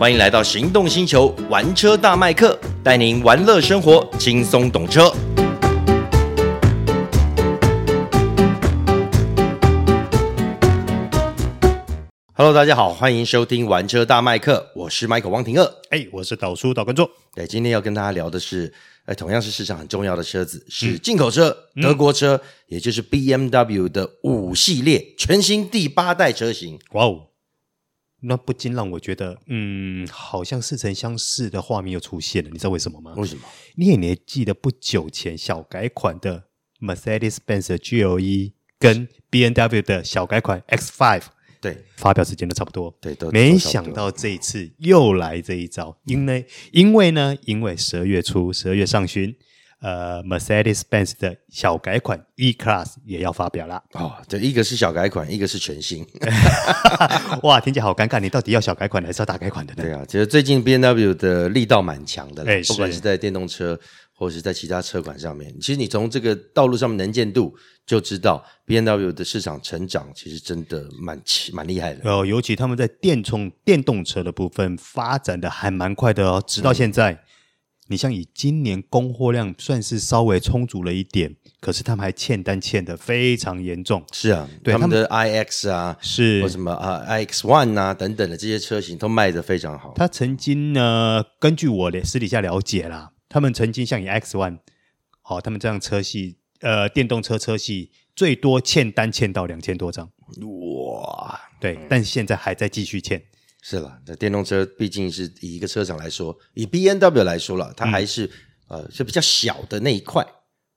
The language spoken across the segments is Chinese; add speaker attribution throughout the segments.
Speaker 1: 欢迎来到行动星球玩车大麦克，带您玩乐生活，轻松懂车。Hello，大家好，欢迎收听玩车大麦克，我是 Michael 汪廷乐，
Speaker 2: 哎，我是导叔导观众。
Speaker 1: 对，今天要跟大家聊的是。哎，同样是市场很重要的车子，是进口车，嗯、德国车，也就是 BMW 的五系列全新第八代车型。
Speaker 2: 哇哦，那不禁让我觉得，嗯，好像似曾相识的画面又出现了。你知道为什么吗？
Speaker 1: 为什么？
Speaker 2: 你也你记得不久前小改款的 Mercedes-Benz GLE 跟 B N W 的小改款 X
Speaker 1: Five，。
Speaker 2: 对，发表时间都差不多。
Speaker 1: 对，都
Speaker 2: 没想到这一次又来这一招，因为因为呢，因为十二月初，十二月上旬，呃，Mercedes-Benz 的小改款 E-Class 也要发表了。
Speaker 1: 哦，这，一个是小改款，一个是全新。
Speaker 2: 哇，听起来好尴尬，你到底要小改款还是要大改款的呢？
Speaker 1: 对啊，其实最近 BMW 的力道蛮强的，
Speaker 2: 哎，
Speaker 1: 不管是在电动车。或者是在其他车款上面，其实你从这个道路上面能见度就知道，B N W 的市场成长其实真的蛮蛮厉害的。
Speaker 2: 哦，尤其他们在电充电动车的部分发展的还蛮快的哦，直到现在。嗯、你像以今年供货量算是稍微充足了一点，可是他们还欠单欠的非常严重。
Speaker 1: 是啊，对他们的 iX 啊，
Speaker 2: 是
Speaker 1: 或什么啊 iX One 啊等等的这些车型都卖得非常好。
Speaker 2: 他曾经呢，根据我的私底下了解啦。他们曾经像以 X One，好，他们这样车系，呃，电动车车系最多欠单欠到两千多张，哇，对，嗯、但现在还在继续欠。
Speaker 1: 是了，那电动车毕竟是以一个车厂来说，以 B N W 来说了，它还是、嗯、呃是比较小的那一块，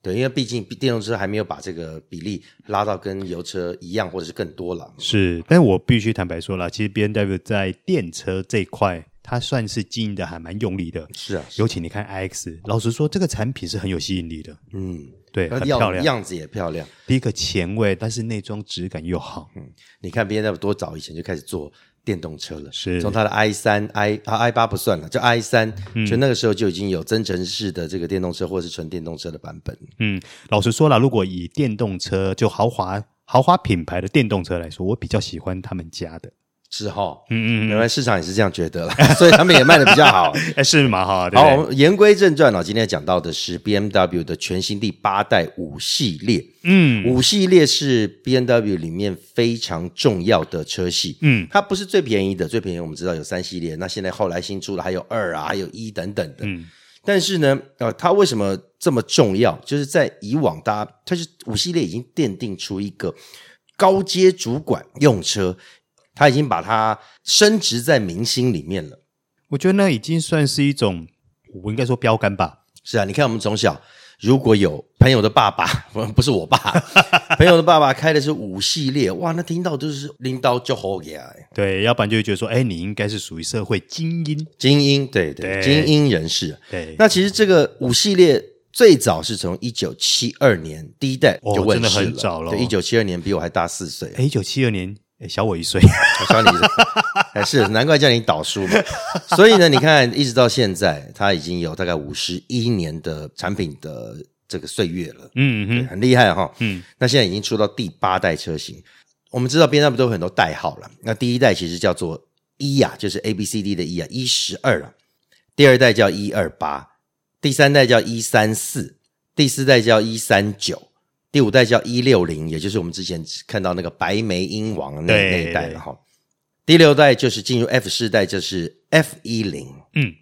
Speaker 1: 对，因为毕竟电动车还没有把这个比例拉到跟油车一样，或者是更多了。
Speaker 2: 是，但是我必须坦白说了，其实 B N W 在电车这一块。它算是经营的还蛮用力的，
Speaker 1: 是啊。
Speaker 2: 尤其你看 iX，老实说，这个产品是很有吸引力的。
Speaker 1: 嗯，
Speaker 2: 对，很漂亮，
Speaker 1: 样子也漂亮。
Speaker 2: 第一个前卫，但是内装质感又好。
Speaker 1: 嗯，你看 B N W 多早以前就开始做电动车了，
Speaker 2: 是
Speaker 1: 从它的 i 三、i 啊 i 八不算了，就 i 三，就那个时候就已经有增程式的这个电动车或者是纯电动车的版本。
Speaker 2: 嗯，老实说了，如果以电动车就豪华豪华品牌的电动车来说，我比较喜欢他们家的。
Speaker 1: 是哈，
Speaker 2: 嗯嗯，
Speaker 1: 原来市场也是这样觉得了，所以他们也卖的比较好，
Speaker 2: 哎，是蛮好的。
Speaker 1: 好，言归正传了，今天讲到的是 BMW 的全新第八代五系列，
Speaker 2: 嗯，
Speaker 1: 五系列是 BMW 里面非常重要的车系，
Speaker 2: 嗯，
Speaker 1: 它不是最便宜的，最便宜我们知道有三系列，那现在后来新出了还有二啊，还有一等等的，
Speaker 2: 嗯，
Speaker 1: 但是呢，呃，它为什么这么重要？就是在以往，大家它是五系列已经奠定出一个高阶主管用车。他已经把它升值在明星里面了，
Speaker 2: 我觉得那已经算是一种，我应该说标杆吧。
Speaker 1: 是啊，你看我们从小如果有朋友的爸爸，不是我爸，朋友的爸爸开的是五系列，哇，那听到都是拎刀就好呀。
Speaker 2: 对，要不然就会觉得说，哎，你应该是属于社会精英，
Speaker 1: 精英，对对，对精英人士。
Speaker 2: 对，
Speaker 1: 那其实这个五系列最早是从一九七二年第一代就问世了，哦，真的很早了。对，一九七二年比我还大四岁。
Speaker 2: 哎，一九七二年。小我一岁，
Speaker 1: 我 小你一岁，还是难怪叫你导叔嘛。所以呢，你看，一直到现在，他已经有大概五十一年的产品的这个岁月了。
Speaker 2: 嗯嗯，
Speaker 1: 很厉害哈。
Speaker 2: 嗯，
Speaker 1: 那现在已经出到第八代车型。我们知道边上不都有很多代号了。那第一代其实叫做一呀，就是 A B C D 的一啊，一十二啊。第二代叫一二八，第三代叫一三四，第四代叫一三九。第五代叫一六零，也就是我们之前看到那个白眉鹰王那那一代了哈。第六代就是进入 F 世代，就是 F 一零。
Speaker 2: 嗯，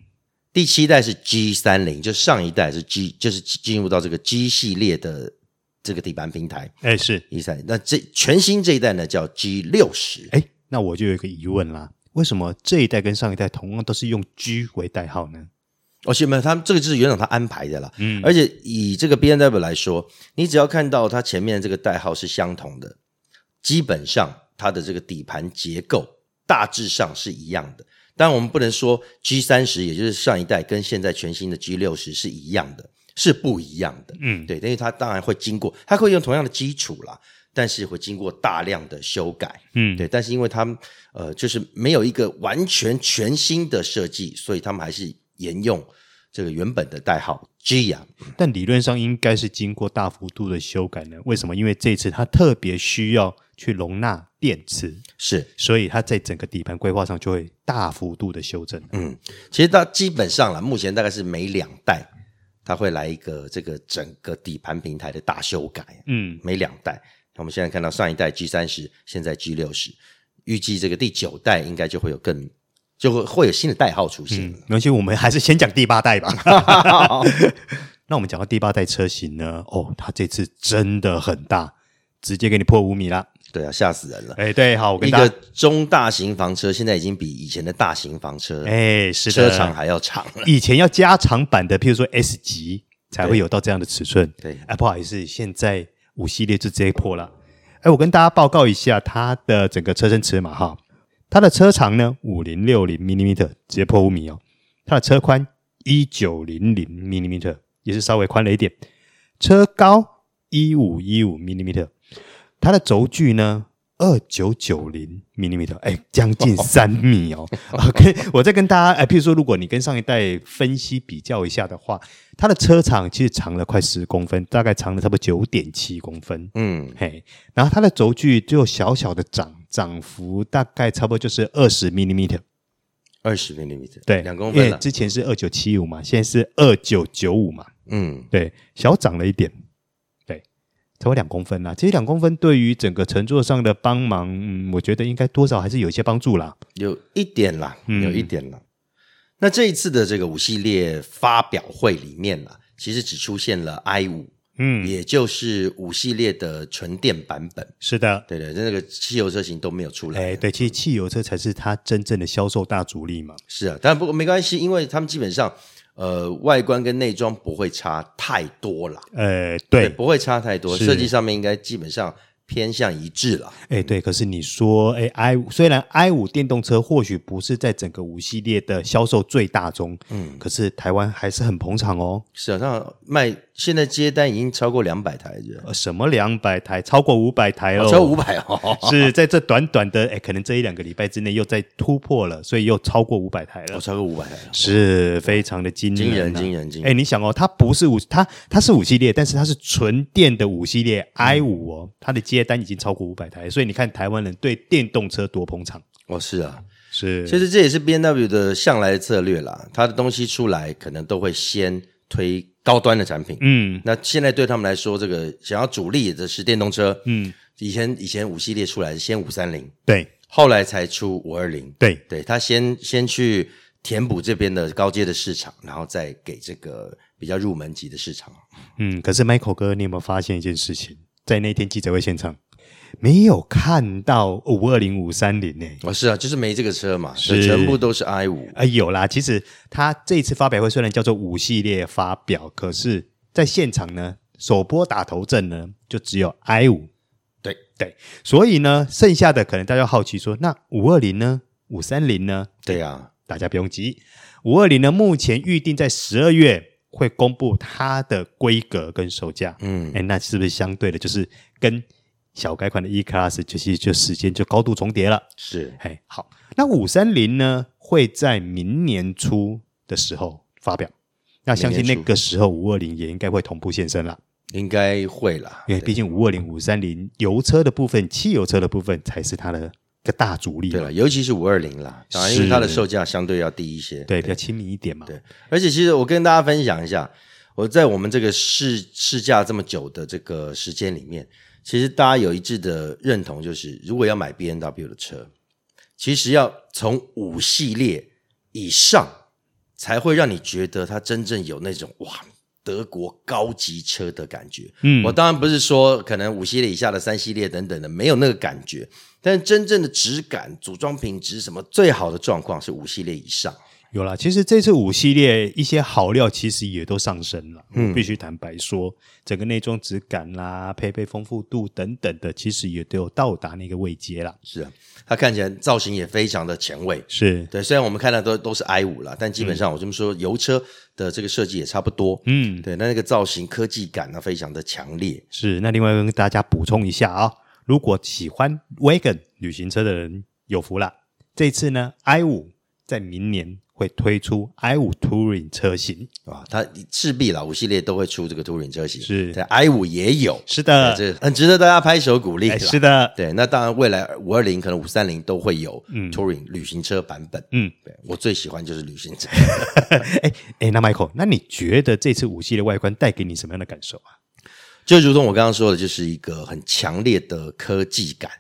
Speaker 1: 第七代是 G 三零，就上一代是 G，就是进入到这个 G 系列的这个底盘平台。
Speaker 2: 哎，是
Speaker 1: 一三零。那这全新这一代呢叫 G 六十。
Speaker 2: 哎，那我就有一个疑问啦，为什么这一代跟上一代同样都是用 G 为代号呢？
Speaker 1: 而且没有，他们这个就是原厂他安排的啦。
Speaker 2: 嗯，
Speaker 1: 而且以这个 B N W 来说，你只要看到它前面这个代号是相同的，基本上它的这个底盘结构大致上是一样的。当然，我们不能说 G 三十，也就是上一代跟现在全新的 G 六十是一样的，是不一样的。
Speaker 2: 嗯，
Speaker 1: 对，因为它当然会经过，它会用同样的基础啦，但是会经过大量的修改。
Speaker 2: 嗯，
Speaker 1: 对，但是因为他们呃，就是没有一个完全全新的设计，所以他们还是。沿用这个原本的代号 G 呀，
Speaker 2: 但理论上应该是经过大幅度的修改呢？为什么？因为这次它特别需要去容纳电池，
Speaker 1: 是，
Speaker 2: 所以它在整个底盘规划上就会大幅度的修正。
Speaker 1: 嗯，其实它基本上了，目前大概是每两代它会来一个这个整个底盘平台的大修改。嗯，每两代，我们现在看到上一代 G 三十，现在 G 六十，预计这个第九代应该就会有更。就会会有新的代号出现。
Speaker 2: 嗯，没关系，我们还是先讲第八代吧。那我们讲到第八代车型呢？哦，它这次真的很大，直接给你破五米啦。
Speaker 1: 对啊，吓死人了。
Speaker 2: 哎，对，好，我跟
Speaker 1: 一个中大型房车现在已经比以前的大型房车，
Speaker 2: 哎，是
Speaker 1: 车长还要长。
Speaker 2: 以前要加长版的，譬如说 S 级才会有到这样的尺寸。
Speaker 1: 对，
Speaker 2: 哎，不好意思，现在五系列就直接破了。哎，我跟大家报告一下它的整个车身尺码哈。它的车长呢，五零六零 mm，直接破五米哦。它的车宽一九零零 mm，也是稍微宽了一点。车高一五一五 mm，它的轴距呢，二九九零 mm，哎，将近三米哦。OK，我再跟大家，哎，譬如说，如果你跟上一代分析比较一下的话，它的车长其实长了快十公分，大概长了差不多九点七公分。嗯，嘿，然后它的轴距就小小的长。涨幅大概差不多就是二十 millimeter，
Speaker 1: 二十 millimeter，
Speaker 2: 对，
Speaker 1: 两公分。
Speaker 2: 因为之前是二九七五嘛，现在是二九九五嘛，嗯，对，小涨了一点，对，差不多两公分啦。其实两公分对于整个乘坐上的帮忙，嗯，我觉得应该多少还是有一些帮助啦，
Speaker 1: 有一点啦，有一点啦。嗯、那这一次的这个五系列发表会里面呢，其实只出现了 i 五。嗯，也就是五系列的纯电版本，
Speaker 2: 是的，
Speaker 1: 对对，那个汽油车型都没有出来。
Speaker 2: 哎，对，其实汽油车才是它真正的销售大主力嘛。
Speaker 1: 是啊，但不过没关系，因为他们基本上，呃，外观跟内装不会差太多了。呃，
Speaker 2: 对，
Speaker 1: 对，不会差太多，设计上面应该基本上。偏向一致了，
Speaker 2: 哎，对，可是你说，哎，i 五虽然 i 五电动车或许不是在整个五系列的销售最大宗，嗯，可是台湾还是很捧场哦。
Speaker 1: 是啊，那卖现在接单已经超过两百台，
Speaker 2: 呃，什么两百台？超过五百台哦，
Speaker 1: 超过五百哦，
Speaker 2: 是在这短短的，哎，可能这一两个礼拜之内又再突破了，所以又超过五百台了，
Speaker 1: 哦，超过五百台了，
Speaker 2: 是非常的惊人，
Speaker 1: 惊人，惊人，
Speaker 2: 哎，你想哦，它不是五，它它是五系列，但是它是纯电的五系列 i 五哦，它的接单已经超过五百台，所以你看台湾人对电动车多捧场。
Speaker 1: 哦！是啊，
Speaker 2: 是，
Speaker 1: 其实这也是 B N W 的向来的策略啦。它的东西出来，可能都会先推高端的产品。嗯，那现在对他们来说，这个想要主力的是电动车。嗯，以前以前五系列出来是先五三零，
Speaker 2: 对，
Speaker 1: 后来才出五二零，
Speaker 2: 对，
Speaker 1: 对，他先先去填补这边的高阶的市场，然后再给这个比较入门级的市场。
Speaker 2: 嗯，可是 Michael 哥，你有没有发现一件事情？在那天记者会现场。没有看到五二零五三零呢？
Speaker 1: 哦，是啊，就是没这个车嘛，是全部都是 i 五。
Speaker 2: 啊，有啦，其实它这次发表会虽然叫做五系列发表，可是在现场呢，首波打头阵呢就只有 i 五。
Speaker 1: 对
Speaker 2: 对，所以呢，剩下的可能大家好奇说，那五二零呢？五三零呢？
Speaker 1: 对啊，
Speaker 2: 大家不用急，五二零呢目前预定在十二月会公布它的规格跟售价。嗯，哎，那是不是相对的，就是跟小改款的 E Class 就是就时间就高度重叠了，
Speaker 1: 是，
Speaker 2: 哎，好，那五三零呢会在明年初的时候发表，那相信那个时候五二零也应该会同步现身了，
Speaker 1: 应该会啦，
Speaker 2: 因为毕竟五二零、五三零油车的部分、汽油车的部分才是它的一个大主力，
Speaker 1: 对了，尤其是五二零啦，当然因为它的售价相对要低一些，
Speaker 2: 对，比较亲民一点嘛，
Speaker 1: 对，而且其实我跟大家分享一下，我在我们这个试试驾这么久的这个时间里面。其实大家有一致的认同，就是如果要买 B N W 的车，其实要从五系列以上，才会让你觉得它真正有那种哇，德国高级车的感觉。嗯，我当然不是说可能五系列以下的三系列等等的没有那个感觉，但真正的质感、组装品质什么最好的状况是五系列以上。
Speaker 2: 有啦，其实这次五系列一些好料其实也都上升了。嗯，必须坦白说，整个内装质感啦、配备丰富度等等的，其实也都有到达那个位阶了。
Speaker 1: 是啊，它看起来造型也非常的前卫。
Speaker 2: 是对，
Speaker 1: 虽然我们看到都都是 i 五了，但基本上我这么说，油车的这个设计也差不多。嗯，对，那那个造型科技感呢，非常的强烈。
Speaker 2: 是，那另外跟大家补充一下啊，如果喜欢 Wagon 旅行车的人有福了，这次呢 i 五在明年。会推出 i 五 Touring 车型
Speaker 1: 啊，它势必老五系列都会出这个 Touring 车型，
Speaker 2: 是
Speaker 1: 在 i 五也有，
Speaker 2: 是的，
Speaker 1: 这很值得大家拍手鼓励。
Speaker 2: 是的，
Speaker 1: 对，那当然未来五二零可能五三零都会有 Touring 旅行车版本。嗯，对我最喜欢就是旅行车。
Speaker 2: 哎哎，那 Michael，那你觉得这次五系列外观带给你什么样的感受啊？
Speaker 1: 就如同我刚刚说的，就是一个很强烈的科技感。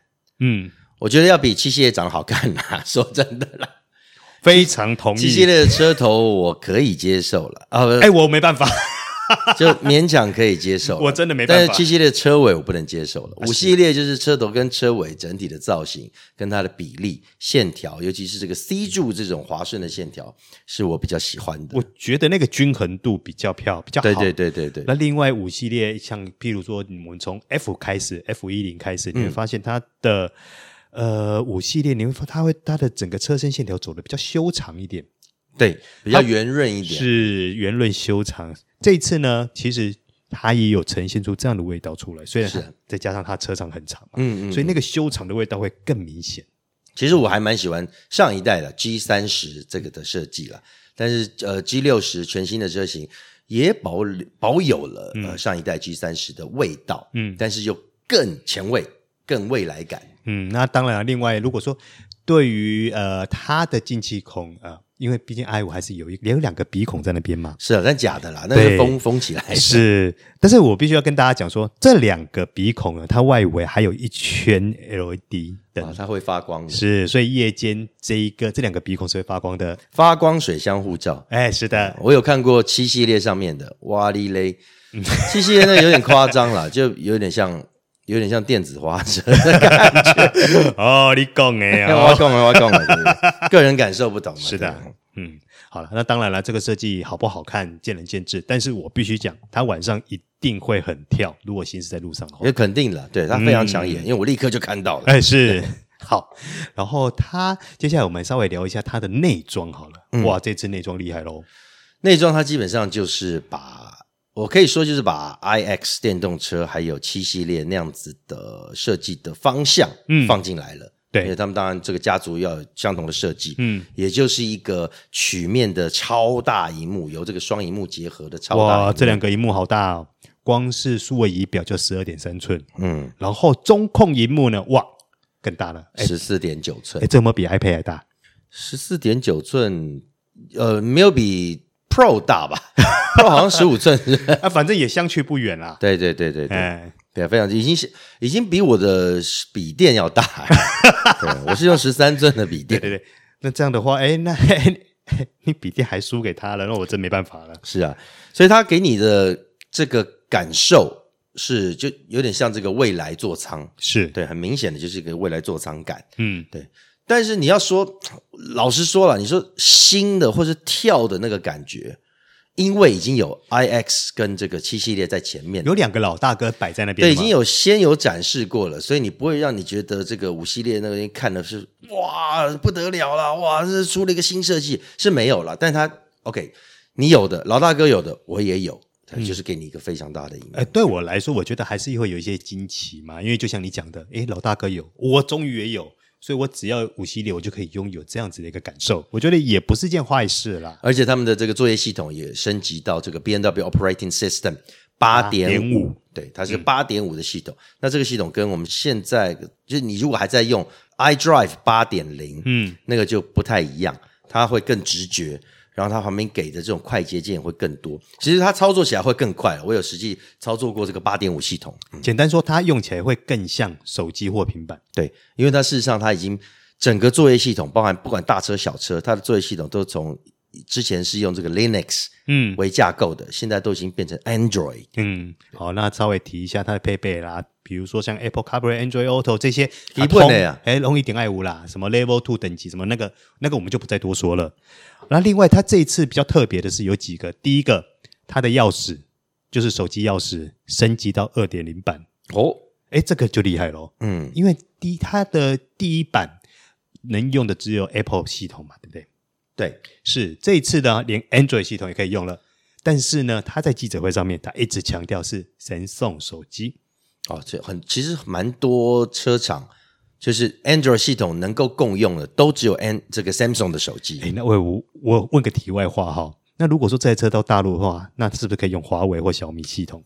Speaker 2: 嗯，
Speaker 1: 我觉得要比七系列长得好看啊，说真的啦。
Speaker 2: 非常同意，
Speaker 1: 七系列的车头我可以接受了啊，
Speaker 2: 哎，我没办法，
Speaker 1: 就勉强可以接受，
Speaker 2: 我真的没办法。
Speaker 1: 但是七系列的车尾我不能接受了，五系列就是车头跟车尾整体的造型跟它的比例线条，尤其是这个 C 柱这种滑顺的线条，是我比较喜欢的。
Speaker 2: 我觉得那个均衡度比较漂亮，比较好。
Speaker 1: 对对对对对。
Speaker 2: 那另外五系列，像譬如说我们从 F 开始，F 一零开始，你会发现它的。嗯呃，五系列你会发，它会它的整个车身线条走的比较修长一点，
Speaker 1: 对，比较圆润一点，
Speaker 2: 是圆润修长。这一次呢，其实它也有呈现出这样的味道出来，虽然是。再加上它车长很长嘛，嗯嗯，所以那个修长的味道会更明显。
Speaker 1: 其实我还蛮喜欢上一代的 G 三十这个的设计了，但是呃 G 六十全新的车型也保保有了、嗯、呃上一代 G 三十的味道，嗯，但是又更前卫、更未来感。
Speaker 2: 嗯，那当然了。另外，如果说对于呃它的进气孔啊、呃，因为毕竟 i 五还是有一有两个鼻孔在那边嘛，
Speaker 1: 是啊，但假的啦，那是封封起来。
Speaker 2: 是，但是我必须要跟大家讲说，这两个鼻孔呢，它外围还有一圈 LED 灯、
Speaker 1: 啊，它会发光的。
Speaker 2: 是，所以夜间这一个这两个鼻孔是会发光的，
Speaker 1: 发光水箱护罩。
Speaker 2: 哎，是的，
Speaker 1: 我有看过七系列上面的，哇哩嘞，七系列那有点夸张啦，就有点像。有点像电子花车的感觉
Speaker 2: 哦，你讲哎，
Speaker 1: 我讲了，我讲了，个人感受不同嘛。
Speaker 2: 是的，嗯，好了，那当然了，这个设计好不好看，见仁见智。但是我必须讲，它晚上一定会很跳。如果行驶在路上的话，
Speaker 1: 也肯定了，对，它非常抢眼，嗯、因为我立刻就看到了。
Speaker 2: 哎，是好。然后它接下来我们稍微聊一下它的内装好了。嗯、哇，这次内装厉害喽！
Speaker 1: 内装它基本上就是把。我可以说，就是把 iX 电动车还有七系列那样子的设计的方向，嗯，放进来了。对，因为他们当然这个家族要有相同的设计，嗯，也就是一个曲面的超大荧幕，由这个双荧幕结合的超大。哇，
Speaker 2: 这两个荧幕好大哦！光是数位仪表就十二点三寸，嗯，然后中控荧幕呢，哇，更大了，
Speaker 1: 十四点九寸。
Speaker 2: 哎，这有没有比 iPad 还大？
Speaker 1: 十四点九寸，呃，没有比 Pro 大吧？Pro 好像十五寸，
Speaker 2: 啊，反正也相去不远啦。
Speaker 1: 对对对对对，哎、对，非常已经是已经比我的笔电要大。对，我是用十三寸的笔电。
Speaker 2: 对对对，那这样的话，哎，那你笔电还输给他了，那我真没办法了。
Speaker 1: 是啊，所以他给你的这个感受是，就有点像这个未来座舱，
Speaker 2: 是
Speaker 1: 对，很明显的就是一个未来座舱感。嗯，对。但是你要说，老实说了，你说新的或是跳的那个感觉。因为已经有 iX 跟这个七系列在前面，
Speaker 2: 有两个老大哥摆在那边，
Speaker 1: 对，已经有先有展示过了，所以你不会让你觉得这个五系列那个看的是哇不得了了，哇，这是出了一个新设计是没有了，但它 OK，你有的老大哥有的我也有，就是给你一个非常大的影响。
Speaker 2: 哎、嗯，对我来说，我觉得还是会有一些惊奇嘛，因为就像你讲的，哎，老大哥有，我终于也有。所以我只要五系列，我就可以拥有这样子的一个感受，我觉得也不是件坏事啦。
Speaker 1: 而且他们的这个作业系统也升级到这个 B N W Operating System 八点五，对，它是八点五的系统。嗯、那这个系统跟我们现在，就是你如果还在用 iDrive 八点零，嗯，那个就不太一样，它会更直觉。然后它旁边给的这种快捷键会更多，其实它操作起来会更快。我有实际操作过这个八点五系统，
Speaker 2: 嗯、简单说，它用起来会更像手机或平板。
Speaker 1: 对，因为它事实上它已经整个作业系统，包含不管大车小车，它的作业系统都从之前是用这个 Linux 嗯为架构的，嗯、现在都已经变成 Android。
Speaker 2: 嗯，好，那稍微提一下它的配备啦，比如说像 Apple CarPlay、Android Auto 这些
Speaker 1: 基本的呀，
Speaker 2: 哎，容易点爱五啦，什么 Level Two 等级，什么那个那个我们就不再多说了。那另外，它这一次比较特别的是有几个。第一个，它的钥匙就是手机钥匙升级到二点零版哦，哎，这个就厉害喽。嗯，因为第它的第一版能用的只有 Apple 系统嘛，对不对？
Speaker 1: 对，
Speaker 2: 是这一次呢，连 Android 系统也可以用了。但是呢，他在记者会上面，他一直强调是神送手机。
Speaker 1: 哦，这很其实蛮多车厂。就是 Android 系统能够共用的，都只有 An 这个 Samsung 的手机。
Speaker 2: 哎，那我我我问个题外话哈，那如果说这台车到大陆的话，那是不是可以用华为或小米系统？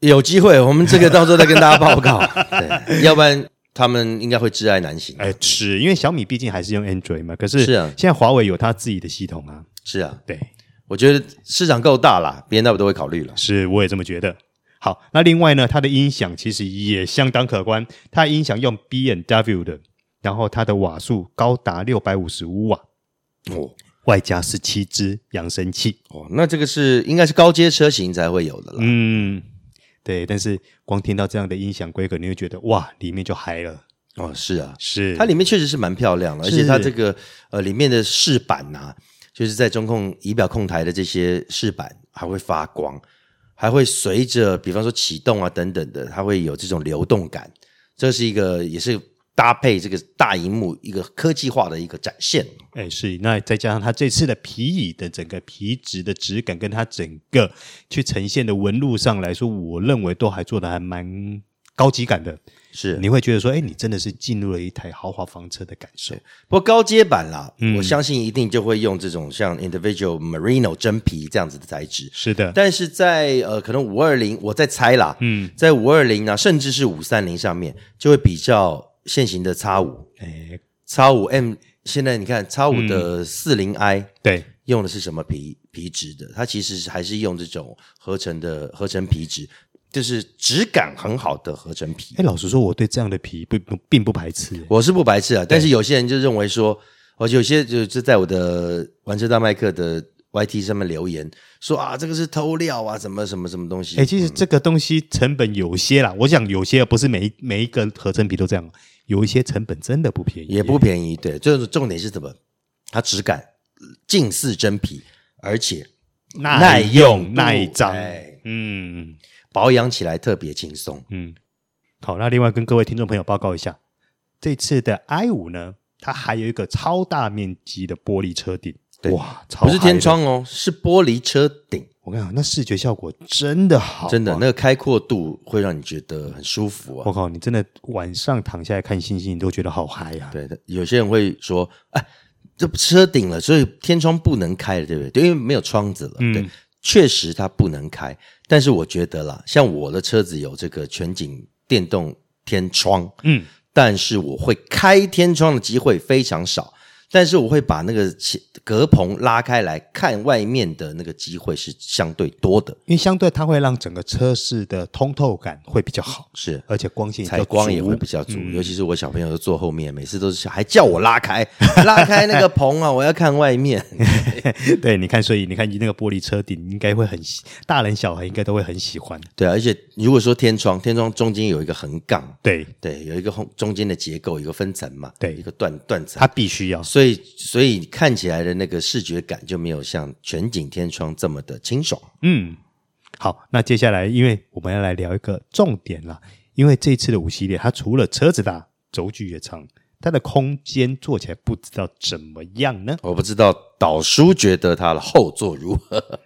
Speaker 1: 有机会，我们这个到时候再跟大家报告。对，要不然他们应该会挚爱难行。
Speaker 2: 哎，是因为小米毕竟还是用 Android 嘛，可是
Speaker 1: 是啊，
Speaker 2: 现在华为有它自己的系统啊。
Speaker 1: 是啊，
Speaker 2: 对，
Speaker 1: 我觉得市场够大啦，BMW 都会考虑了。
Speaker 2: 是，我也这么觉得。好，那另外呢，它的音响其实也相当可观，它的音响用 B&W 的，然后它的瓦数高达六百五十五瓦哦，外加十七支扬声器
Speaker 1: 哦，那这个是应该是高阶车型才会有的了。
Speaker 2: 嗯。对，但是光听到这样的音响规格，你会觉得哇，里面就嗨了
Speaker 1: 哦。是啊，
Speaker 2: 是
Speaker 1: 它里面确实是蛮漂亮的，而且它这个呃里面的饰板呐、啊，就是在中控仪表控台的这些饰板还会发光，还会随着比方说启动啊等等的，它会有这种流动感。这是一个也是。搭配这个大荧幕，一个科技化的一个展现。
Speaker 2: 哎，是，那再加上它这次的皮椅的整个皮质的质感，跟它整个去呈现的纹路上来说，我认为都还做的还蛮高级感的。是，你会觉得说，哎，你真的是进入了一台豪华房车的感受。
Speaker 1: 不过高阶版啦，嗯，我相信一定就会用这种像 Individual Merino 真皮这样子的材质。
Speaker 2: 是的，
Speaker 1: 但是在呃，可能五二零，我在猜啦，嗯，在五二零啊，甚至是五三零上面，就会比较。现行的叉五，哎叉五 M，现在你看叉五的四零 I，
Speaker 2: 对，
Speaker 1: 用的是什么皮皮质的？它其实还是用这种合成的合成皮质，就是质感很好的合成皮。
Speaker 2: 哎，老实说，我对这样的皮不不并不排斥，
Speaker 1: 我是不排斥啊。但是有些人就认为说，而且有些就就在我的玩车大麦克的 YT 上面留言说啊，这个是偷料啊，什么什么什么东西？
Speaker 2: 哎，其实这个东西成本有些啦，我想有些不是每一每一个合成皮都这样。有一些成本真的不便宜，
Speaker 1: 也不便宜。对，就是重点是什么？它质感近似真皮，而且
Speaker 2: 耐用耐脏。嗯，
Speaker 1: 保养起来特别轻松。
Speaker 2: 嗯，好，那另外跟各位听众朋友报告一下，这次的 i 五呢，它还有一个超大面积的玻璃车顶。哇，
Speaker 1: 不是天窗哦，是玻璃车顶。
Speaker 2: 我跟你讲，那视觉效果真的好，
Speaker 1: 真的，那个开阔度会让你觉得很舒服啊！
Speaker 2: 我靠，你真的晚上躺下来看星星，你都觉得好嗨啊！
Speaker 1: 对的，有些人会说，哎，这车顶了，所以天窗不能开了，对不对？对，因为没有窗子了。嗯、对，确实它不能开。但是我觉得啦，像我的车子有这个全景电动天窗，嗯，但是我会开天窗的机会非常少。但是我会把那个隔棚拉开来看外面的那个机会是相对多的，
Speaker 2: 因为相对它会让整个车室的通透感会比较好，
Speaker 1: 是，
Speaker 2: 而且光线
Speaker 1: 采光也会比较足。嗯、尤其是我小朋友都坐后面，每次都是还叫我拉开 拉开那个棚啊，我要看外面。
Speaker 2: 对，你看，所以你看你那个玻璃车顶应该会很大人小孩应该都会很喜欢。
Speaker 1: 对，而且如果说天窗，天窗中间有一个横杠，
Speaker 2: 对
Speaker 1: 对，有一个中间的结构，有一个分层嘛，
Speaker 2: 对，
Speaker 1: 一个断断层，
Speaker 2: 它必须要，
Speaker 1: 所以。所以，所以看起来的那个视觉感就没有像全景天窗这么的清爽。
Speaker 2: 嗯，好，那接下来，因为我们要来聊一个重点了，因为这次的五系列，它除了车子大，轴距也长，它的空间坐起来不知道怎么样呢？
Speaker 1: 我不知道导叔觉得它的后座如何。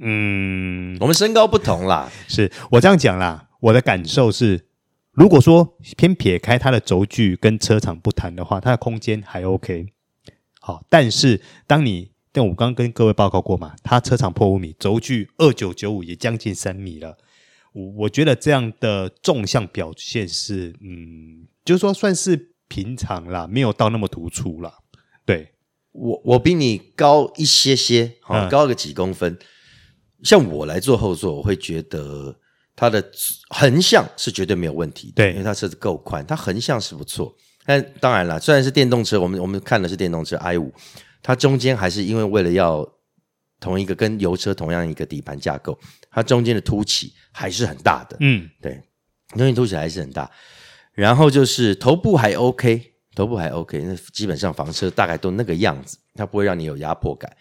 Speaker 1: 嗯，我们身高不同啦，
Speaker 2: 是我这样讲啦，我的感受是。如果说偏撇开它的轴距跟车长不谈的话，它的空间还 OK。好，但是当你，但我刚刚跟各位报告过嘛，它车长破五米，轴距二九九五，也将近三米了。我我觉得这样的纵向表现是，嗯，就是说算是平常啦，没有到那么突出啦。对，
Speaker 1: 我，我比你高一些些，好，高个几公分。嗯、像我来做后座，我会觉得。它的横向是绝对没有问题的，
Speaker 2: 对，
Speaker 1: 因为它车子够宽，它横向是不错。但当然了，虽然是电动车，我们我们看的是电动车 i 五，它中间还是因为为了要同一个跟油车同样一个底盘架构，它中间的凸起还是很大的。嗯，对，中间凸起还是很大。然后就是头部还 OK，头部还 OK，那基本上房车大概都那个样子，它不会让你有压迫感。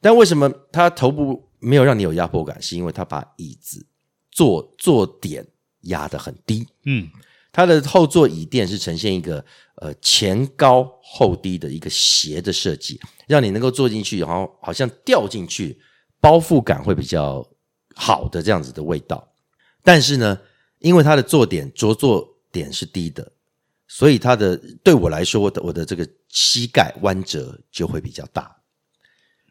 Speaker 1: 但为什么它头部没有让你有压迫感？是因为它把椅子。坐坐点压得很低，嗯，它的后座椅垫是呈现一个呃前高后低的一个斜的设计，让你能够坐进去，然后好像掉进去，包覆感会比较好的这样子的味道。但是呢，因为它的坐垫着坐点是低的，所以它的对我来说，我的我的这个膝盖弯折就会比较大。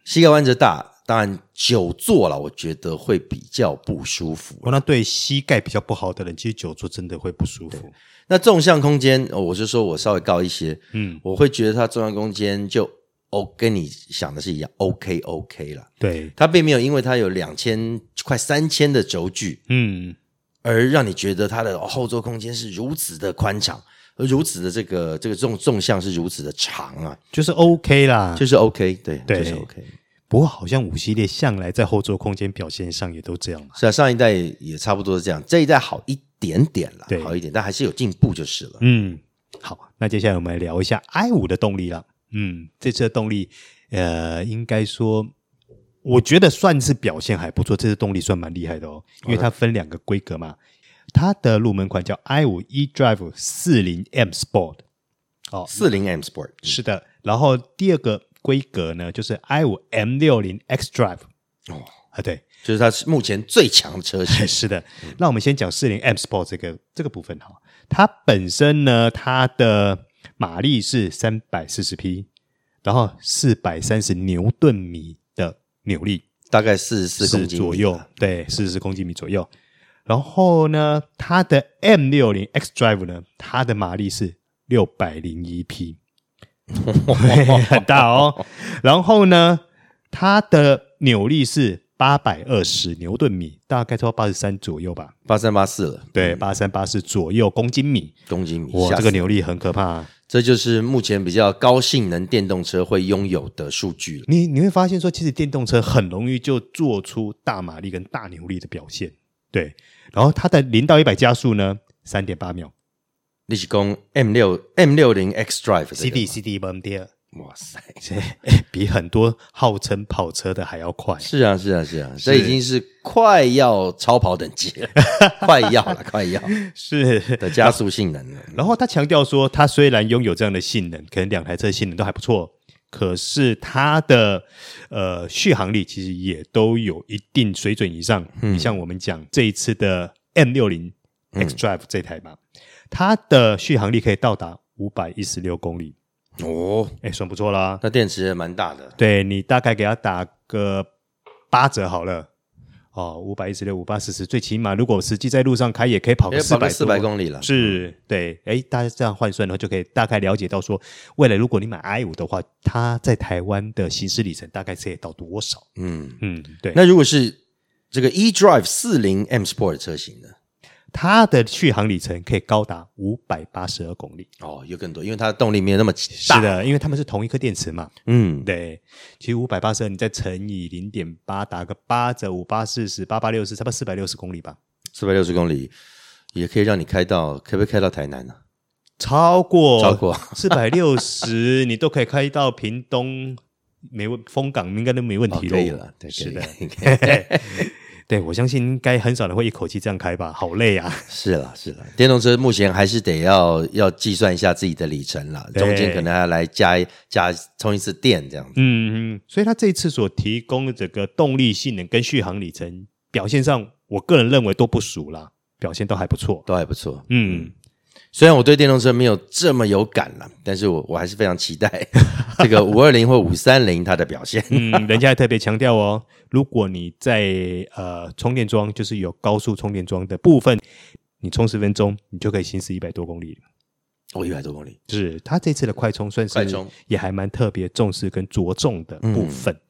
Speaker 1: 膝盖弯折大，当然久坐了，我觉得会比较不舒服。
Speaker 2: 哦，那对膝盖比较不好的人，其实久坐真的会不舒服。
Speaker 1: 那纵向空间，哦，我就说我稍微高一些，嗯，我会觉得它纵向空间就哦，跟你想的是一样，OK OK 了。
Speaker 2: 对，
Speaker 1: 它并没有因为它有两千快三千的轴距，嗯，而让你觉得它的后座空间是如此的宽敞。如此的这个这个纵纵向是如此的长啊，
Speaker 2: 就是 OK 啦，
Speaker 1: 就是 OK，对，
Speaker 2: 对，
Speaker 1: 就是 OK。
Speaker 2: 不过好像五系列向来在后座空间表现上也都这样。
Speaker 1: 是啊，上一代也差不多是这样，这一代好一点点了，
Speaker 2: 对，
Speaker 1: 好一点，但还是有进步就是了。
Speaker 2: 嗯，好，那接下来我们来聊一下 i 五的动力了。嗯，这次的动力，呃，应该说，我觉得算是表现还不错，这次动力算蛮厉害的哦，因为它分两个规格嘛。它的入门款叫 i 五 eDrive 四零 m Sport，
Speaker 1: 哦四零 m Sport
Speaker 2: 是的。然后第二个规格呢，就是 i 五 M 六零 xDrive，哦，啊，对，
Speaker 1: 就是它是目前最强的车型。
Speaker 2: 是的，那我们先讲 40M Sport 这个这个部分哈。它本身呢，它的马力是三百四十匹，然后四百三十牛顿米的扭力，
Speaker 1: 大概四十四公斤
Speaker 2: 左右，对，四十四公斤米左右。然后呢，它的 M 六零 xDrive 呢，它的马力是六百零一匹，很大哦。然后呢，它的扭力是八百二十牛顿米，大概超八十三左右吧，
Speaker 1: 八三八四了。
Speaker 2: 对，八三八四左右公斤米，
Speaker 1: 公斤米。
Speaker 2: 哇，这个扭力很可怕啊。
Speaker 1: 这就是目前比较高性能电动车会拥有的数据了。
Speaker 2: 你你会发现说，其实电动车很容易就做出大马力跟大扭力的表现。对。然后它的零到一百加速呢，三点八秒。
Speaker 1: 你是讲 M 六 M 六零 X Drive
Speaker 2: C D C D 蒙迪尔，
Speaker 1: 哇塞，这
Speaker 2: 比很多号称跑车的还要快。
Speaker 1: 是啊，是啊，是啊，这已经是快要超跑等级了，快要了，快要
Speaker 2: 是
Speaker 1: 的加速性能了。
Speaker 2: 然后他强调说，他虽然拥有这样的性能，可能两台车性能都还不错。可是它的呃续航力其实也都有一定水准以上。你、嗯、像我们讲这一次的 M 六零 xDrive 这台嘛，嗯、它的续航力可以到达五百一十六公里。
Speaker 1: 哦，
Speaker 2: 哎，算不错啦。
Speaker 1: 那电池也蛮大的。
Speaker 2: 对，你大概给它打个八折好了。哦，五百一十六，五八四十，最起码如果实际在路上开，也可以跑个四百
Speaker 1: 四百公里了。
Speaker 2: 是，对，哎，大家这样换算的话，就可以大概了解到说，未来如果你买 i 五的话，它在台湾的行驶里程大概可以到多少？
Speaker 1: 嗯嗯，对。那如果是这个 eDrive 四零 M Sport 的车型呢？
Speaker 2: 它的续航里程可以高达五百八十二公里
Speaker 1: 哦，有更多，因为它的动力没有那么大。
Speaker 2: 是的，因为它们是同一颗电池嘛。嗯，对。其实五百八十二，你再乘以零点八，打个八折，五八四十，八八六十，差不多四百六十公里吧。
Speaker 1: 四百六十公里也可以让你开到，可不可以开到台南呢？
Speaker 2: 超过，
Speaker 1: 超过 四
Speaker 2: 百六十，你都可以开到屏东，没问，风港应该都没问题了。
Speaker 1: 可以了，对，
Speaker 2: 是的。对，我相信应该很少人会一口气这样开吧，好累啊！
Speaker 1: 是了，是了，电动车目前还是得要要计算一下自己的里程了，中间可能还要来加加充一次电这样子。
Speaker 2: 嗯嗯，所以它这一次所提供的这个动力性能跟续航里程表现上，我个人认为都不俗啦，表现都还不错，
Speaker 1: 都还不错。嗯。虽然我对电动车没有这么有感了，但是我我还是非常期待 这个五二零或五三零它的表现。
Speaker 2: 嗯，人家还特别强调哦，如果你在呃充电桩，就是有高速充电桩的部分，你充十分钟，你就可以行驶一百多公里。
Speaker 1: 哦，一百多公里，
Speaker 2: 是它这次的快充算是也还蛮特别重视跟着重的部分。
Speaker 1: 嗯。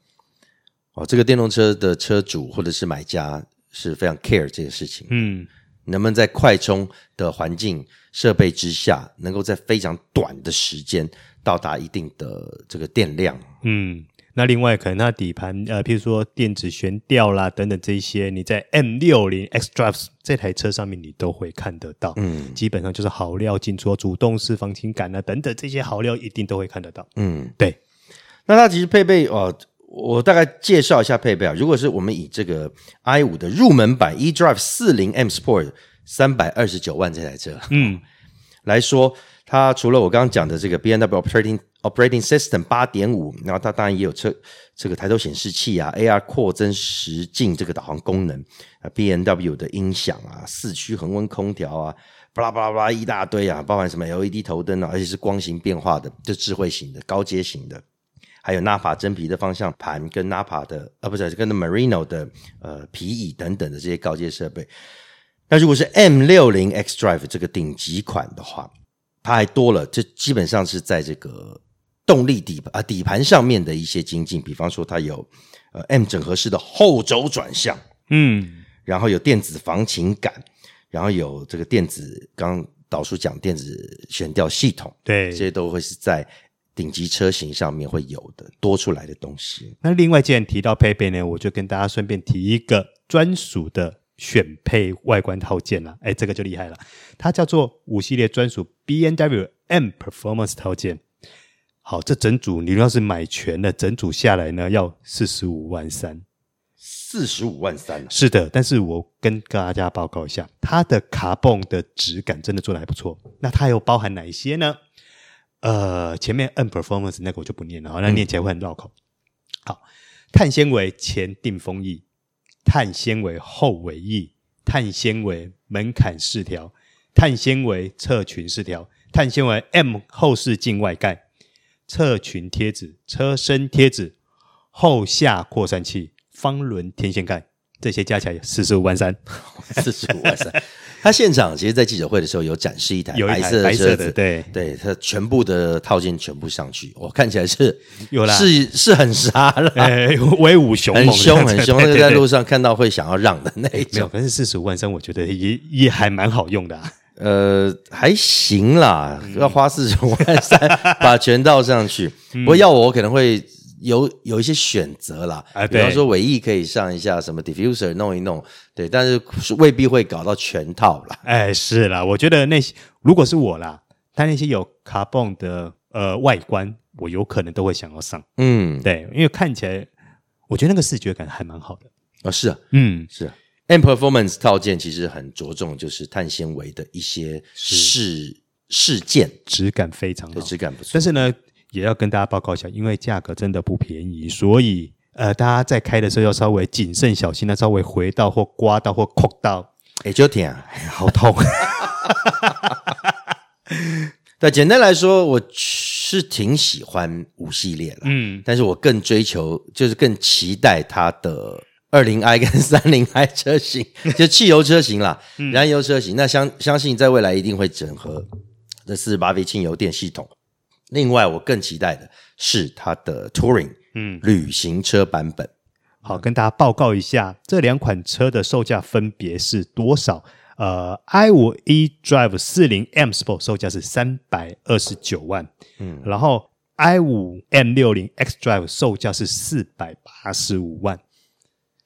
Speaker 1: 哦，这个电动车的车主或者是买家是非常 care 这个事情。嗯。能不能在快充的环境设备之下，能够在非常短的时间到达一定的这个电量？
Speaker 2: 嗯，那另外可能它底盘呃，譬如说电子悬吊啦等等这一些，你在 M 六零 xDrive 这台车上面你都会看得到。嗯，基本上就是好料进出，主动式防倾杆啊等等这些好料一定都会看得到。嗯，对。
Speaker 1: 那它其实配备哦。我大概介绍一下配备啊。如果是我们以这个 i 五的入门版 eDrive 四零 M Sport 三百二十九万这台车，嗯，来说，它除了我刚刚讲的这个 B N W Operating Operating System 八点五，然后它当然也有车这个抬头显示器啊，AR 扩增实境这个导航功能啊，B N W 的音响啊，四驱恒温空调啊，巴拉巴拉巴拉一大堆啊，包含什么 LED 头灯啊，而且是光型变化的，就智慧型的、高阶型的，还有 Nappa 真皮的方向盘跟 Nappa 的啊，不是跟 Merino 的呃皮椅等等的这些高阶设备。那如果是 M 六零 X Drive 这个顶级款的话，它还多了，这基本上是在这个动力底啊底盘上面的一些精进，比方说它有呃 M 整合式的后轴转向，嗯，然后有电子防倾杆，然后有这个电子，刚刚导数讲电子悬吊系统，
Speaker 2: 对，
Speaker 1: 这些都会是在顶级车型上面会有的多出来的东西。
Speaker 2: 那另外既然提到配备呢，我就跟大家顺便提一个专属的。选配外观套件了，哎，这个就厉害了，它叫做五系列专属 B N W M Performance 套件。好，这整组你要是买全了，整组下来呢，要四十五万三，
Speaker 1: 四十五万三。
Speaker 2: 是的，但是我跟大家报告一下，它的卡泵的质感真的做的还不错。那它又包含哪一些呢？呃，前面 N Performance 那个我就不念了，好，那念起来会很绕口。嗯、好，碳纤维前定风翼。碳纤维后尾翼，碳纤维门槛饰条，碳纤维侧裙饰条，碳纤维 M 后视镜外盖，侧裙贴纸，车身贴纸，后下扩散器，方轮天线盖，这些加起来四十五万三，
Speaker 1: 四十五万三。他现场其实，在记者会的时候有展示一台白色的车子，对。
Speaker 2: 对，
Speaker 1: 他全部的套件全部上去，我、哦、看起来是
Speaker 2: 有啦，
Speaker 1: 是是很杀了，
Speaker 2: 哎，威武雄猛，
Speaker 1: 很凶很凶，那个在路上看到会想要让的那一种。
Speaker 2: 没有，可是四十五万三，我觉得也也还蛮好用的、啊，
Speaker 1: 呃，还行啦，要花四十五万三 把全套上去，不过要我，我可能会。有有一些选择啦，啊，比方说尾翼可以上一下什么 diffuser 弄一弄，对，但是未必会搞到全套啦。
Speaker 2: 哎，是啦，我觉得那些如果是我啦，它那些有 carbon 的呃外观，我有可能都会想要上。嗯，对，因为看起来我觉得那个视觉感还蛮好的。
Speaker 1: 哦，是啊，
Speaker 2: 嗯，
Speaker 1: 是啊。M Performance 套件其实很着重就是碳纤维的一些事事件，
Speaker 2: 质感非常好，
Speaker 1: 质感不错。
Speaker 2: 但是呢。也要跟大家报告一下，因为价格真的不便宜，所以呃，大家在开的时候要稍微谨慎小心，那稍微回到或刮到或扣到，
Speaker 1: 哎，就挺啊，
Speaker 2: 好痛。
Speaker 1: 对，简单来说，我是挺喜欢五系列了，嗯，但是我更追求，就是更期待它的二零 i 跟 三零 i 车型，就汽油车型啦，嗯、燃油车型，那相相信在未来一定会整合这四十八 V 轻油电系统。另外，我更期待的是它的 Touring，嗯，旅行车版本。
Speaker 2: 好，跟大家报告一下，这两款车的售价分别是多少？呃，i 五 eDrive 四零 M Sport 售价是三百二十九万，嗯，然后 i 五 M 六零 xDrive 售价是四百八十五万，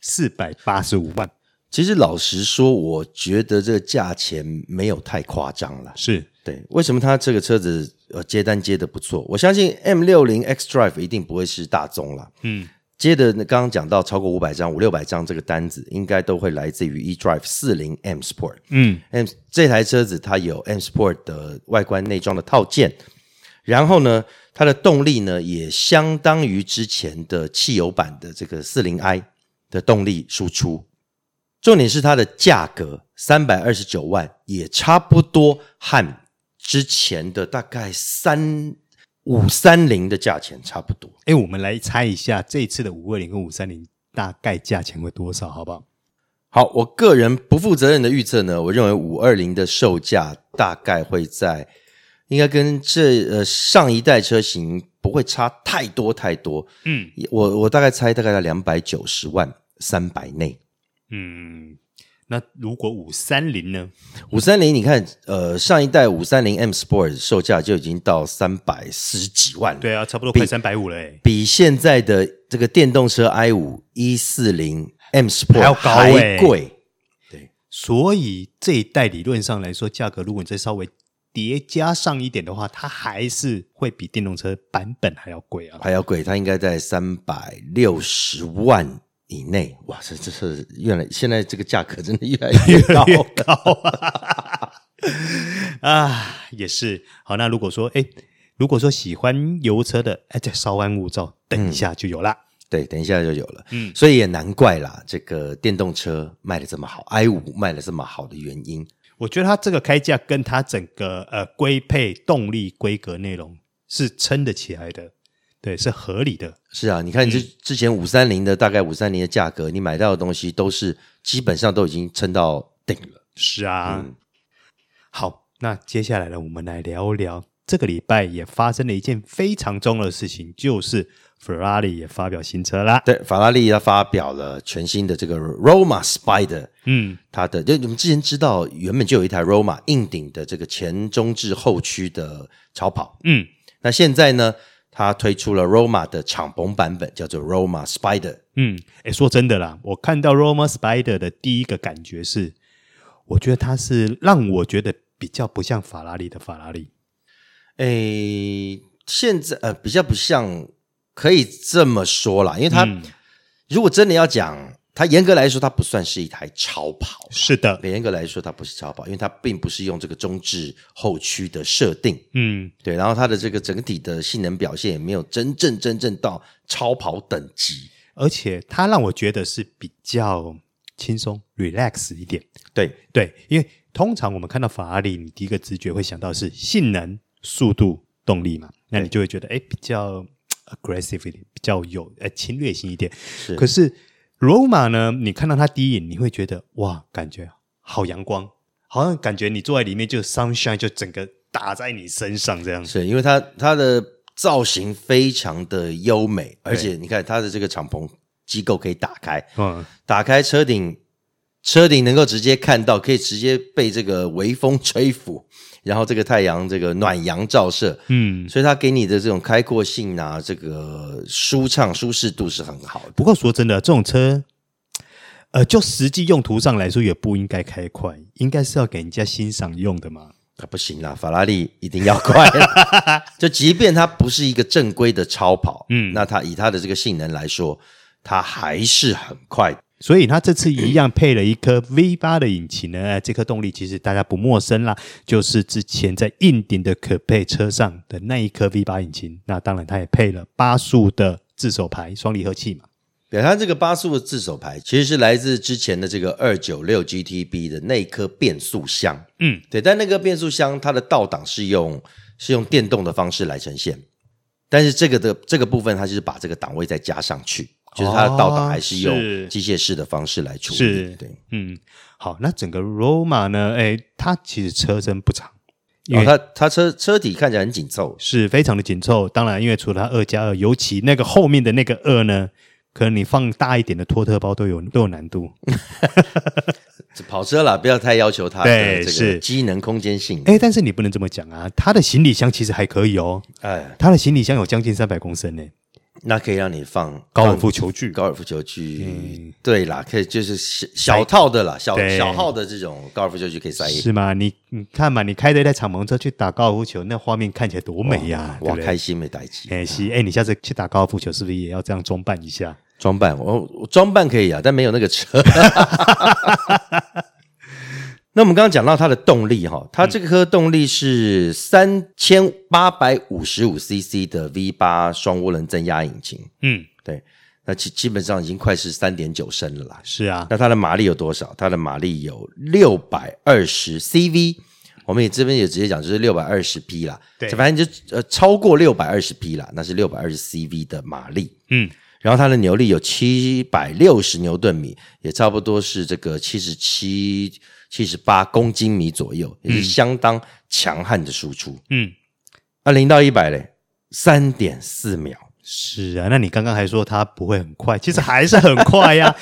Speaker 2: 四百八十五万。
Speaker 1: 其实老实说，我觉得这个价钱没有太夸张了。
Speaker 2: 是。
Speaker 1: 对，为什么它这个车子呃接单接的不错？我相信 M 六零 X Drive 一定不会是大宗了。嗯，接的刚刚讲到超过五百张、五六百张这个单子，应该都会来自于 E Drive 四零 M Sport。嗯，M 这台车子它有 M Sport 的外观内装的套件，然后呢，它的动力呢也相当于之前的汽油版的这个四零 I 的动力输出。重点是它的价格三百二十九万，也差不多和。之前的大概三五三零的价钱差不多。
Speaker 2: 哎，我们来猜一下这一次的五二零跟五三零大概价钱会多少，好不好？
Speaker 1: 好，我个人不负责任的预测呢，我认为五二零的售价大概会在，应该跟这呃上一代车型不会差太多太多。嗯，我我大概猜大概在两百九十万三百内。
Speaker 2: 嗯。那如果五三零呢？
Speaker 1: 五三零，你看，呃，上一代五三零 M Sport 售价就已经到三百四十几万了。
Speaker 2: 对啊，差不多快三百五了诶。
Speaker 1: 比现在的这个电动车 i 五一四零 M Sport 还要高还贵。
Speaker 2: 对，所以这一代理论上来说，价格如果你再稍微叠加上一点的话，它还是会比电动车版本还要贵啊，
Speaker 1: 还要贵。它应该在三百六十万。以内，哇，这这是越来现在这个价格真的越来越高
Speaker 2: 啊！啊，也是好。那如果说，哎，如果说喜欢油车的，哎，再稍安勿躁，等一下就有了。嗯、
Speaker 1: 对，等一下就有了。嗯，所以也难怪啦，这个电动车卖的这么好，i 五卖的这么好的原因。
Speaker 2: 我觉得它这个开价跟它整个呃规配动力规格内容是撑得起来的，对，是合理的。
Speaker 1: 是啊，你看，之之前五三零的大概五三零的价格，你买到的东西都是基本上都已经撑到顶了。
Speaker 2: 是啊，嗯、好，那接下来呢，我们来聊聊这个礼拜也发生了一件非常重要的事情，就是。法拉利也发表新车啦，
Speaker 1: 对，法拉利它发表了全新的这个 Roma Spider，嗯，它的就你们之前知道，原本就有一台 Roma 硬顶的这个前中置后驱的超跑，嗯，那现在呢，它推出了 Roma 的敞篷版本，叫做 Roma Spider，
Speaker 2: 嗯，哎，说真的啦，我看到 Roma Spider 的第一个感觉是，我觉得它是让我觉得比较不像法拉利的法拉利，
Speaker 1: 诶，现在呃比较不像。可以这么说啦，因为它、嗯、如果真的要讲，它严格来说，它不算是一台超跑。
Speaker 2: 是的，
Speaker 1: 严格来说，它不是超跑，因为它并不是用这个中置后驱的设定。嗯，对。然后它的这个整体的性能表现也没有真正真正到超跑等级，
Speaker 2: 而且它让我觉得是比较轻松、relax 一点。
Speaker 1: 对
Speaker 2: 对，因为通常我们看到法拉利，你第一个直觉会想到是性能、速度、动力嘛，那你就会觉得哎比较。aggressive 一点，比较有呃侵略性一点。是，可是 Roma 呢？你看到它第一眼，你会觉得哇，感觉好阳光，好像感觉你坐在里面就 sunshine 就整个打在你身上这样。
Speaker 1: 是因为它它的造型非常的优美，而且你看它的这个敞篷机构可以打开，嗯，打开车顶，车顶能够直接看到，可以直接被这个微风吹拂。然后这个太阳这个暖阳照射，嗯，所以它给你的这种开阔性啊，这个舒畅舒适度是很好的。
Speaker 2: 不过说真的，这种车，呃，就实际用途上来说，也不应该开快，应该是要给人家欣赏用的嘛。
Speaker 1: 啊，不行啦，法拉利一定要快啦。就即便它不是一个正规的超跑，嗯，那它以它的这个性能来说，它还是很快。
Speaker 2: 所以它这次一样配了一颗 V 八的引擎呢，这颗动力其实大家不陌生啦，就是之前在硬顶的可配车上的那一颗 V 八引擎。那当然，它也配了八速的自手排双离合器嘛。
Speaker 1: 对，它这个八速的自手排其实是来自之前的这个二九六 GTB 的那颗变速箱。嗯，对，但那个变速箱它的倒档是用是用电动的方式来呈现，但是这个的这个部分它就是把这个档位再加上去。就是它的倒档还是用机械式的方式来处理，
Speaker 2: 是对，嗯，好，那整个 Roma 呢？哎，它其实车身不长，
Speaker 1: 因为、哦、它它车车体看起来很紧凑，
Speaker 2: 是非常的紧凑。当然，因为除了它二加二，尤其那个后面的那个二呢，可能你放大一点的托特包都有都有难度。
Speaker 1: 跑车啦，不要太要求它的这个机能空间性。
Speaker 2: 哎，但是你不能这么讲啊，它的行李箱其实还可以哦。哎，它的行李箱有将近三百公升呢。
Speaker 1: 那可以让你放
Speaker 2: 高尔夫球具，
Speaker 1: 高尔夫球具，嗯，对啦，可以就是小小套的啦，小小号的这种高尔夫球具可以塞。
Speaker 2: 是吗？你你看嘛，你开着一台敞篷车去打高尔夫球，那画面看起来多美呀！
Speaker 1: 哇，开心没代志。
Speaker 2: 哎，是哎，你下次去打高尔夫球是不是也要这样装扮一下？
Speaker 1: 装扮，我我装扮可以啊，但没有那个车。那我们刚刚讲到它的动力哈，它这颗动力是三千八百五十五 CC 的 V 八双涡轮增压引擎。嗯，对，那基基本上已经快是三点九升了啦。
Speaker 2: 是啊，
Speaker 1: 那它的马力有多少？它的马力有六百二十 CV。我们也这边也直接讲，就是六百二十匹啦。对，反正就呃超过六百二十匹啦，那是六百二十 CV 的马力。嗯，然后它的扭力有七百六十牛顿米，也差不多是这个七十七。七十八公斤米左右，也是相当强悍的输出。嗯，那零到一百嘞，三点四秒。
Speaker 2: 是啊，那你刚刚还说它不会很快，其实还是很快呀。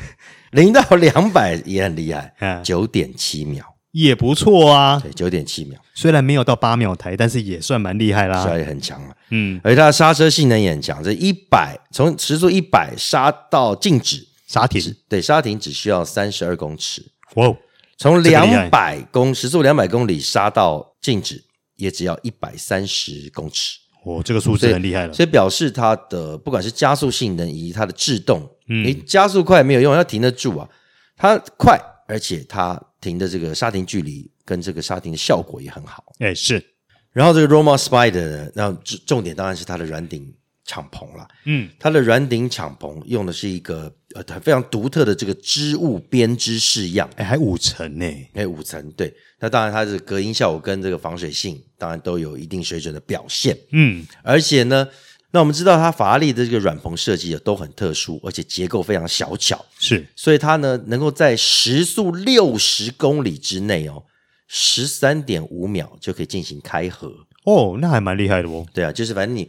Speaker 1: 零到两百也很厉害，九点七秒
Speaker 2: 也不错啊。
Speaker 1: 对，九点七秒，
Speaker 2: 虽然没有到八秒台，但是也算蛮厉害啦，
Speaker 1: 也很强了。嗯，而且它的刹车性能也很强，这一百从时速一百刹到静止
Speaker 2: 刹停，
Speaker 1: 对，刹停只需要三十二公尺。
Speaker 2: 哇！
Speaker 1: 从两百公时速两百公里刹到静止，也只要一百三十公尺。
Speaker 2: 哦，这个数字很厉害了。
Speaker 1: 所以表示它的不管是加速性能以及它的制动，嗯，你加速快没有用，要停得住啊。它快，而且它停的这个刹停距离跟这个刹停的效果也很好。
Speaker 2: 哎，是。
Speaker 1: 然后这个 Roma Spider，那重点当然是它的软顶敞篷了。
Speaker 2: 嗯，
Speaker 1: 它的软顶敞篷用的是一个呃非常独特的这个织物编织式样，
Speaker 2: 哎，还五层呢，
Speaker 1: 哎，五层对。那当然它的隔音效果跟这个防水性当然都有一定水准的表现。
Speaker 2: 嗯，
Speaker 1: 而且呢。那我们知道，它法拉利的这个软棚设计都很特殊，而且结构非常小巧，
Speaker 2: 是，
Speaker 1: 所以它呢能够在时速六十公里之内哦，十三点五秒就可以进行开合
Speaker 2: 哦，那还蛮厉害的哦。
Speaker 1: 对啊，就是反正你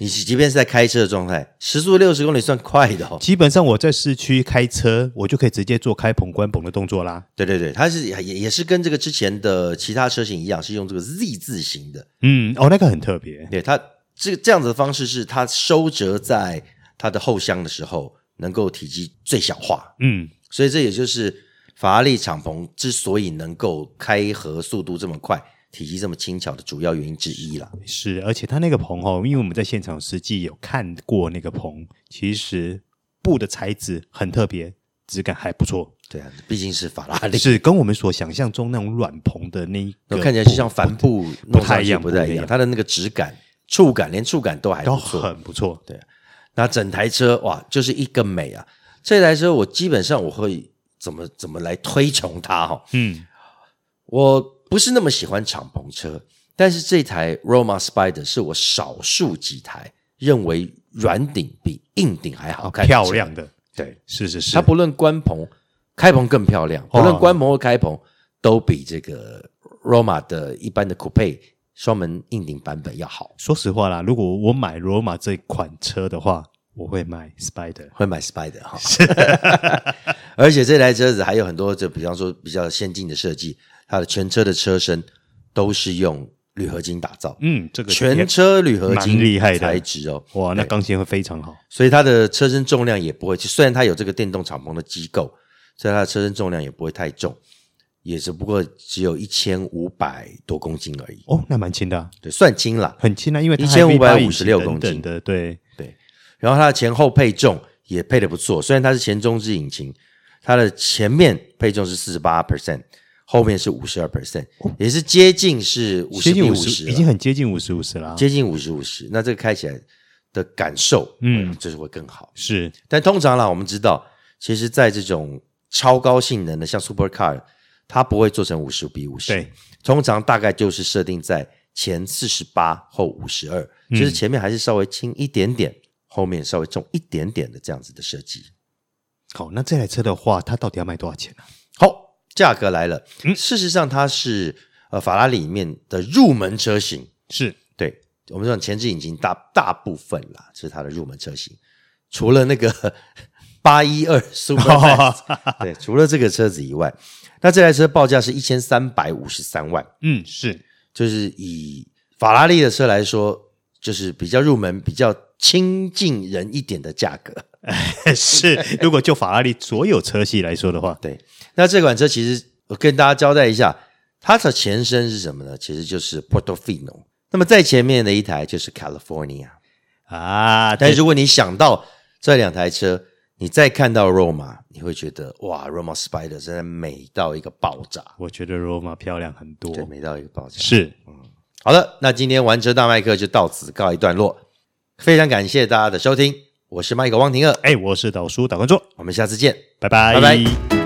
Speaker 1: 你即便是在开车的状态，时速六十公里算快的哦。
Speaker 2: 基本上我在市区开车，我就可以直接做开棚关棚的动作啦。
Speaker 1: 对对对，它是也也是跟这个之前的其他车型一样，是用这个 Z 字形的。
Speaker 2: 嗯，哦，那个很特别，
Speaker 1: 对它。这这样子的方式是它收折在它的后箱的时候，能够体积最小化。
Speaker 2: 嗯，
Speaker 1: 所以这也就是法拉利敞篷之所以能够开合速度这么快、体积这么轻巧的主要原因之一啦。
Speaker 2: 是，而且它那个棚哦，因为我们在现场实际有看过那个棚，其实布的材质很特别，质感还不错。
Speaker 1: 对啊，毕竟是法拉利，
Speaker 2: 是跟我们所想象中那种软棚的那一个
Speaker 1: 看起来就像帆布
Speaker 2: 不太一样，
Speaker 1: 不太一样。它的那个质感。触感连触感都还不错，
Speaker 2: 都很不错。
Speaker 1: 对，那整台车哇，就是一个美啊！这台车我基本上我会怎么怎么来推崇它哈？
Speaker 2: 嗯，
Speaker 1: 我不是那么喜欢敞篷车，但是这台 Roma Spider 是我少数几台认为软顶比硬顶还好看、
Speaker 2: 漂亮的。
Speaker 1: 对，
Speaker 2: 是是是，
Speaker 1: 它不论关棚、开棚更漂亮，不论关棚或开棚，都比这个 Roma 的一般的 Coupe。双门硬顶版本要好。说
Speaker 2: 实话啦，如果我买罗马这款车的话，我会买 Spider，
Speaker 1: 会买 Spider 哈。而且这台车子还有很多，就比方说比较先进的设计，它的全车的车身都是用铝合金打造。
Speaker 2: 嗯，这个
Speaker 1: 全车铝合金
Speaker 2: 厉害的
Speaker 1: 材质哦。
Speaker 2: 哇，那钢线会非常好。
Speaker 1: 所以它的车身重量也不会，虽然它有这个电动敞篷的机构，所以它的车身重量也不会太重。也只不过只有一千五百多公斤而已
Speaker 2: 哦，那蛮轻的，啊，
Speaker 1: 对，算轻了，
Speaker 2: 很轻啊，因为
Speaker 1: 一千五百五十六公斤
Speaker 2: 的，对
Speaker 1: 对。然后它的前后配重也配得不错，虽然它是前中置引擎，它的前面配重是四十八 percent，后面是五十二 percent，也是接近是五十比五十，
Speaker 2: 已经很接近五十五十了，
Speaker 1: 接近五十五十。那这个开起来的感受，嗯，就是会更好。
Speaker 2: 是，
Speaker 1: 但通常啦，我们知道，其实，在这种超高性能的，像 Supercar。它不会做成五十比五十，
Speaker 2: 对，
Speaker 1: 通常大概就是设定在前四十八后五十二，就是前面还是稍微轻一点点，后面稍微重一点点的这样子的设计。
Speaker 2: 好，那这台车的话，它到底要卖多少钱呢？
Speaker 1: 好，价格来了。嗯，事实上它是呃法拉利里面的入门车型，
Speaker 2: 是
Speaker 1: 对，我们说前置引擎大大部分啦是它的入门车型，除了那个 八一二 Supermax，对，除了这个车子以外。那这台车报价是一千三百五十三万，
Speaker 2: 嗯，是，
Speaker 1: 就是以法拉利的车来说，就是比较入门、比较亲近人一点的价格。
Speaker 2: 是，如果就法拉利所有车系来说的话，
Speaker 1: 对。那这款车其实我跟大家交代一下，它的前身是什么呢？其实就是 Portofino。那么在前面的一台就是 California
Speaker 2: 啊。
Speaker 1: 但如果你想到这两台车，你再看到 Roma，你会觉得哇，Roma Spider 真的美到一个爆炸。
Speaker 2: 我觉得 Roma 漂亮很多，
Speaker 1: 对，美到一个爆炸。
Speaker 2: 是，
Speaker 1: 嗯，好的，那今天玩车大麦克就到此告一段落。非常感谢大家的收听，我是麦克汪廷二，
Speaker 2: 哎，我是导叔导观众，
Speaker 1: 我们下次见，
Speaker 2: 拜拜，拜拜。